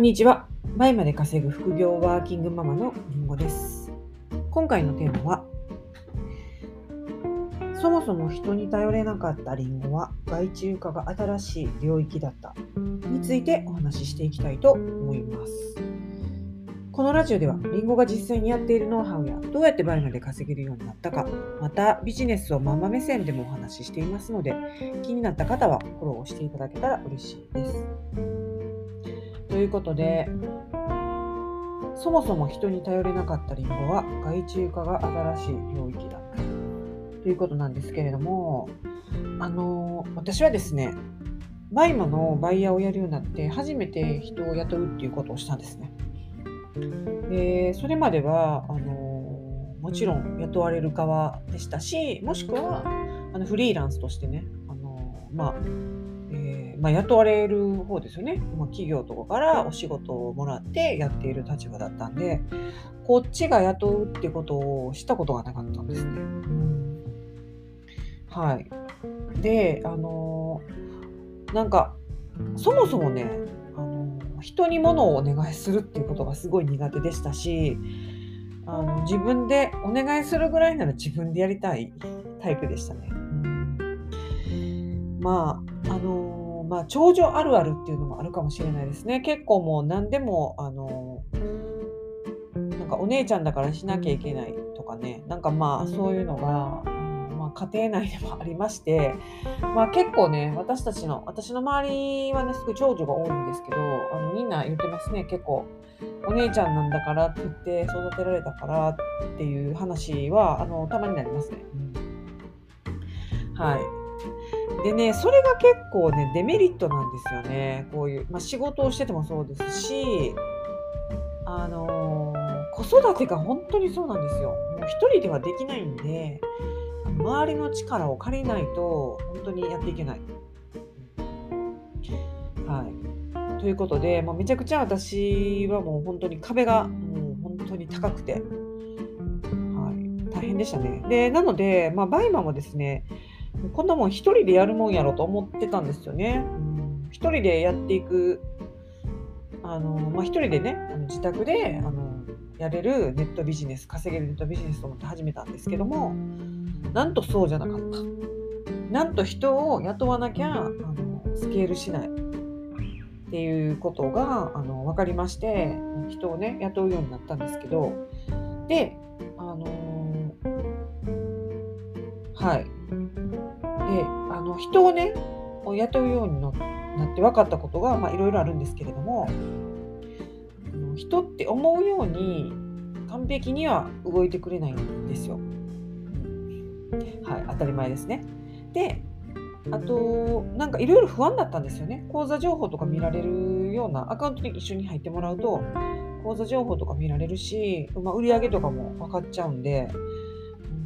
こんにちは。倍まで稼ぐ副業ワーキングママのりんごです。今回のテーマは、そもそも人に頼れなかったりんごは外注化が新しい領域だったについてお話ししていきたいと思います。このラジオではりんごが実際にやっているノウハウやどうやって倍まで稼げるようになったか、またビジネスをママ目線でもお話ししていますので、気になった方はフォローしていただけたら嬉しいです。ということで、そもそも人に頼れなかったリンゴは外注化が新しい領域だということなんですけれども、あの私はですね、バイマのバイヤーをやるようになって初めて人を雇うっていうことをしたんですね。でそれまではあのもちろん雇われる側でしたしもしくはあのフリーランスとしてねあの、まあえーまあ、雇われる方ですよね、まあ、企業とかからお仕事をもらってやっている立場だったんでこっちが雇うってことをしたことがなかったんですね。うん。はい、であのなんかそもそもねあの人に物をお願いするっていうことがすごい苦手でしたしあの自分でお願いするぐらいなら自分でやりたいタイプでしたね。うん。まああのまあ長女あるあるっていうのもあるかもしれないですね。結構もう何でもあのなんかお姉ちゃんだからしなきゃいけないとかねなんかまあそういうのが、うんまあ、家庭内でもありまして、まあ、結構ね私たちの私の周りはねすごい長女が多いんですけどあのみんな言ってますね結構お姉ちゃんなんだからって言って育てられたからっていう話はあのたまになりますね。うんはいでね、それが結構ね、デメリットなんですよね。こういう、まあ、仕事をしててもそうですし、あのー子育てが本当にそうなんですよ。もう一人ではできないんで、周りの力を借りないと本当にやっていけない。はい。ということで、もうめちゃくちゃ私はもう本当に壁がもう本当に高くて、はい、大変でしたね。で、なので、まあ、バイマもですね、こんなもん一人でやるもんやろと思ってたんですよね。一人でやっていく、あのまあ、一人でね、あの自宅であのやれるネットビジネス、稼げるネットビジネスと思って始めたんですけども、なんとそうじゃなかった。なんと人を雇わなきゃあのスケールしないっていうことがあの分かりまして、人をね、雇うようになったんですけど、で、あのはい。であの人をね雇うようになって分かったことがいろいろあるんですけれども人って思うように完璧には動いてくれないんですよ。はい当たり前ですね。であとなんかいろいろ不安だったんですよね。口座情報とか見られるようなアカウントに一緒に入ってもらうと口座情報とか見られるし、まあ、売上とかも分かっちゃうんで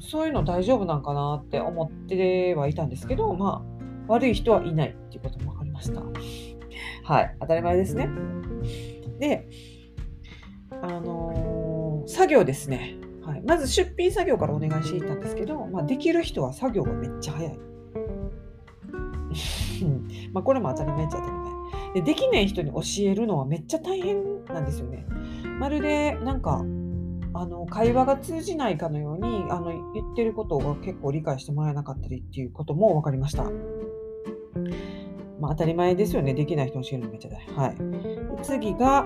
そういうの大丈夫なんかなって思ってはいたんですけど、まあ、悪い人はいないっていうことも分かりました。はい、当たり前ですね。で、あのー作業ですね。はい、まず出品作業からお願いしていたんですけど、まあ、できる人は作業がめっちゃ早い。まこれも当たり前っちゃ当たり前で。できない人に教えるのはめっちゃ大変なんですよね。まるでなんかあの会話が通じないかのようにあの言ってることが結構理解してもらえなかったりっていうことも分かりました。まあ、当たり前ですよね。できない人教えるのめっちゃ大変。はい。次が、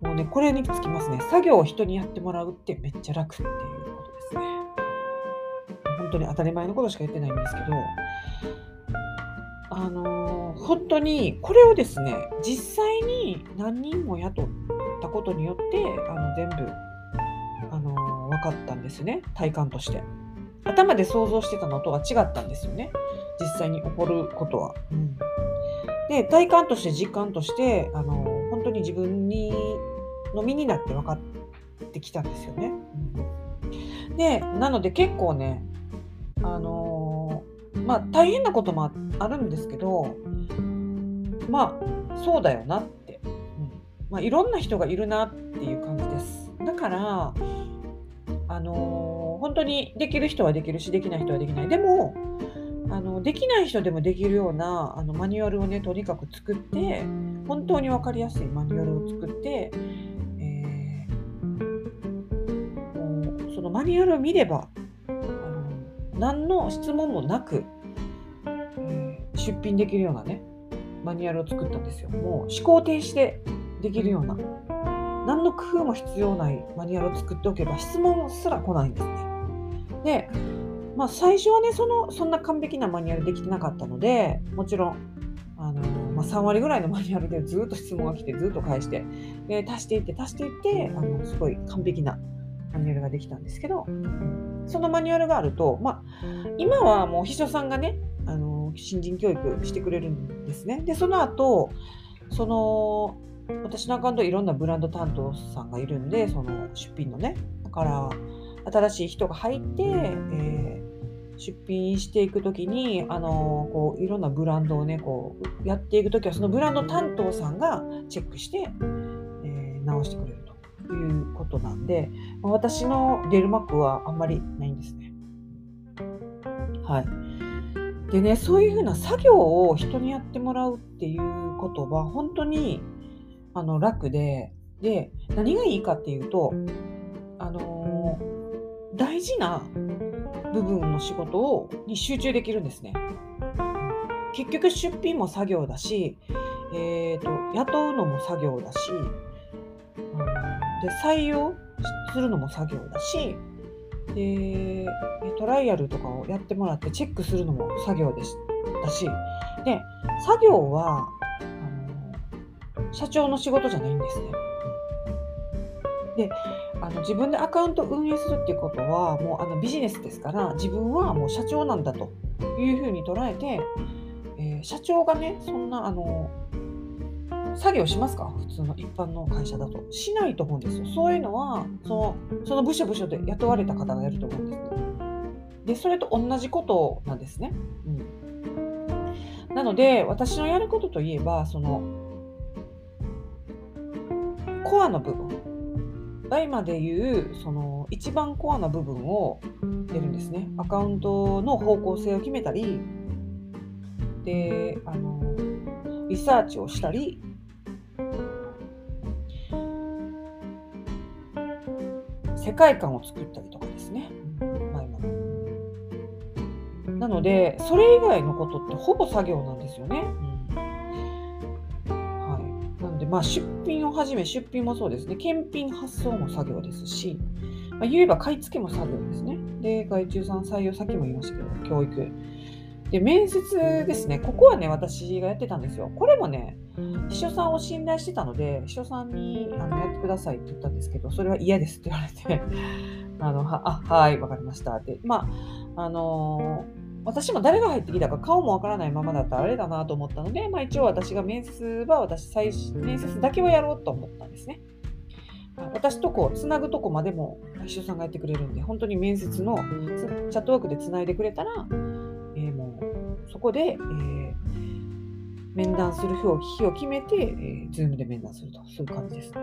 もうね、これにつきますね。作業を人にやってもらうってめっちゃ楽っていうことですね。本当に当たり前のことしか言ってないんですけど、あのー本当にこれをですね、実際に何人も雇ってたことによって、あの全部、あのー分かったんですね、体感として。頭で想像してたのとは違ったんですよね、実際に起こることは。うんで、体感として実感として、あのー本当に自分にの身になって分かってきたんですよね。うんで、なので結構ね、あのーまあ大変なこともああるんですけど、まあそうだよなって、まあ、いろんな人がいるなっていう感じです。だから、あのー本当にできる人はできるしできない人はできない。でも、あのできない人でもできるようなあのマニュアルをねとにかく作って本当に分かりやすいマニュアルを作って、えー、もうそのマニュアルを見ればあの何の質問もなく、えー、出品できるようなねマニュアルを作ったんですよ。もう思考停止でできるような何の工夫も必要ないマニュアルを作っておけば質問すら来ないんですね。でまあ、最初はねそのそんな完璧なマニュアルできてなかったのでもちろんあの、まあ、3割ぐらいのマニュアルで ずっと質問が来てずっと返してで足していって足していってあのすごい完璧なマニュアルができたんですけどそのマニュアルがあると、まあ、今はもう秘書さんがねあの新人教育してくれるんですね。でその後その私のアカウントいろんなブランド担当さんがいるんでその出品のねだから新しい人が入って、えー、出品していく時にあのこういろんなブランドをねこうやっていく時はそのブランド担当さんがチェックして、えー、直してくれるということなんで私の出る幕はあんまりないんですね。はい。でね、そういうふうな作業を人にやってもらうっていうことは本当にあの楽で、で、何がいいかっていうと、あのー、大事な部分の仕事をに集中できるんですね。結局出品も作業だし、えーと、雇うのも作業だし、うん、で採用するのも作業だしでトライアルとかをやってもらってチェックするのも作業でしたしで作業は社長の仕事じゃないんですね。であの自分でアカウント運営するっていうことはもうあのビジネスですから自分はもう社長なんだというふうに捉えて、えー、社長がねそんなあの作業しますか？普通の一般の会社だと。しないと思うんですよ。そういうのは、そのその部署部署で雇われた方がやると思うんです。で、それと同じことなんですね。うん、なので、私のやることといえば、その、コアの部分。大まで言う、その、一番コアな部分をやるんですね。アカウントの方向性を決めたり、で、あの、リサーチをしたり、世界観を作ったりとかですね。なので、それ以外のことってほぼ作業なんですよね。で、まあ、出品をはじめ、出品もそうですね。検品発送も作業ですし、まあ、言えば買い付けも作業ですね。で、外注さん採用、さっきも言いましたけど、教育。で、面接ですね。ここはね、私がやってたんですよ。これもね、秘書さんを信頼してたので、秘書さんにあのやってくださいって言ったんですけど、それは嫌ですって言われて、あのはあはい、わかりましたって。まあ、あのー、私も誰が入ってきたか顔もわからないままだったらあれだなと思ったので、まあ、一応私が面接は私最面接だけはやろうと思ったんですね。私とこつなぐとこまでも秘書さんがやってくれるんで、本当に面接のチャットワークでつないでくれたら、えー、もうそこで、えー、面談する日を日を決めて、えー、Zoom で面談すると、そういう感じですね。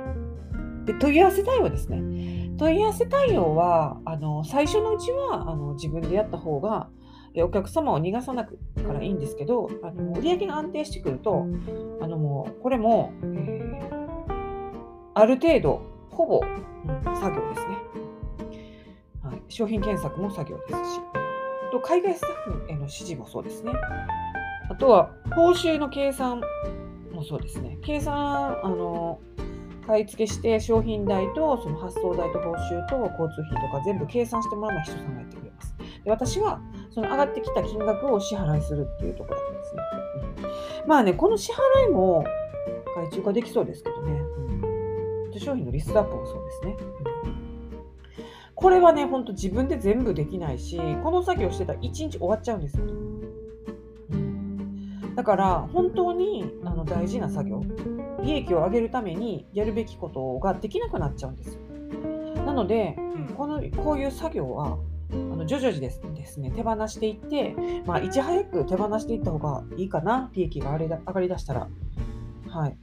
で、問い合わせ対応ですね。問い合わせ対応は、あの最初のうちはあの自分でやった方が、お客様を逃がさなくからいいんですけど、あの売り上げが安定してくると、あのもうこれも、えー、ある程度、ほぼ、作業ですね、はい。商品検索も作業ですし、と海外スタッフへの指示もそうですね。あとは、報酬の計算もそうですね。計算、あの、買い付けして商品代とその発送代と報酬と交通費とか全部計算してもらうのは人さんがやってくれます。で私はその上がってきた金額を支払いするっていうところだったんですね。うん、まあね、この支払いも外注化できそうですけどね。うん、商品のリストアップもそうですね。うん、これはね、ほんと自分で全部できないし、この作業してたら1日終わっちゃうんですよ。だから本当にあの大事な作業利益を上げるためにやるべきことができなくなっちゃうんですよ。なのでこのこういう作業はあの徐々にですですね手放していって、まあ、いち早く手放していった方がいいかな利益が上がりだしたら。はい、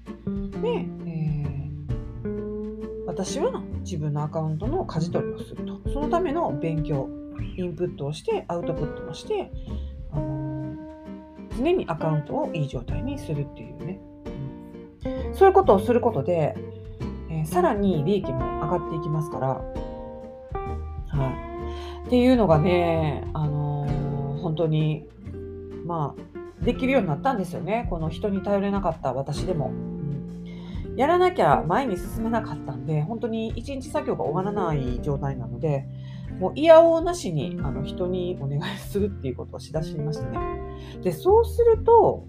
で、えー、私は自分のアカウントの舵取りをすると。そのための勉強インプットをしてアウトプットもして、あの常にアカウントをいい状態にするっていうね、そういうことをすることで、えー、さらに利益も上がっていきますから、はい、っていうのがね、あのー、本当にまあできるようになったんですよねこの人に頼れなかった私でも。やらなきゃ前に進めなかったんで、本当に一日作業が終わらない状態なので、もういやおうなしにあの人にお願いするっていうことをしだしましたね。で、そうすると、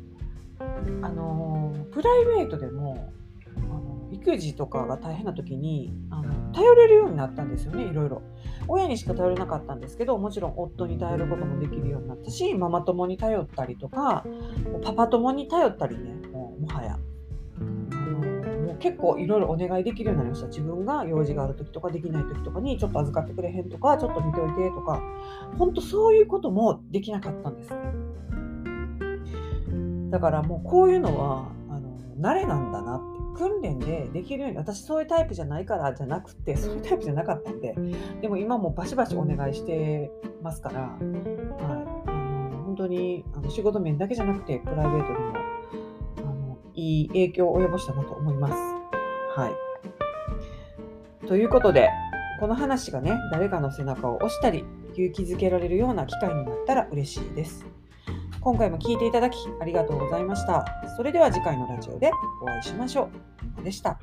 あのプライベートでもあの育児とかが大変な時にあの頼れるようになったんですよねいろいろ親にしか頼れなかったんですけどもちろん夫に頼ることもできるようになったしママ友に頼ったりとかパパ友に頼ったりねもうもはや結構いろいろお願いできるようになりました。自分が用事がある時とかできない時とかにちょっと預かってくれへんとか、ちょっと見ておいてとか、本当そういうこともできなかったんです。だからもうこういうのはあの慣れなんだなって訓練でできるように私そういうタイプじゃないからじゃなくてそういうタイプじゃなかったんででも今もバシバシお願いしてますから、はい、あの本当にあの仕事面だけじゃなくてプライベートでもいい影響を及ぼしたなと思います。はい。ということで、この話がね、誰かの背中を押したり、勇気づけられるような機会になったら嬉しいです。今回も聴いていただきありがとうございました。それでは次回のラジオでお会いしましょう。でした。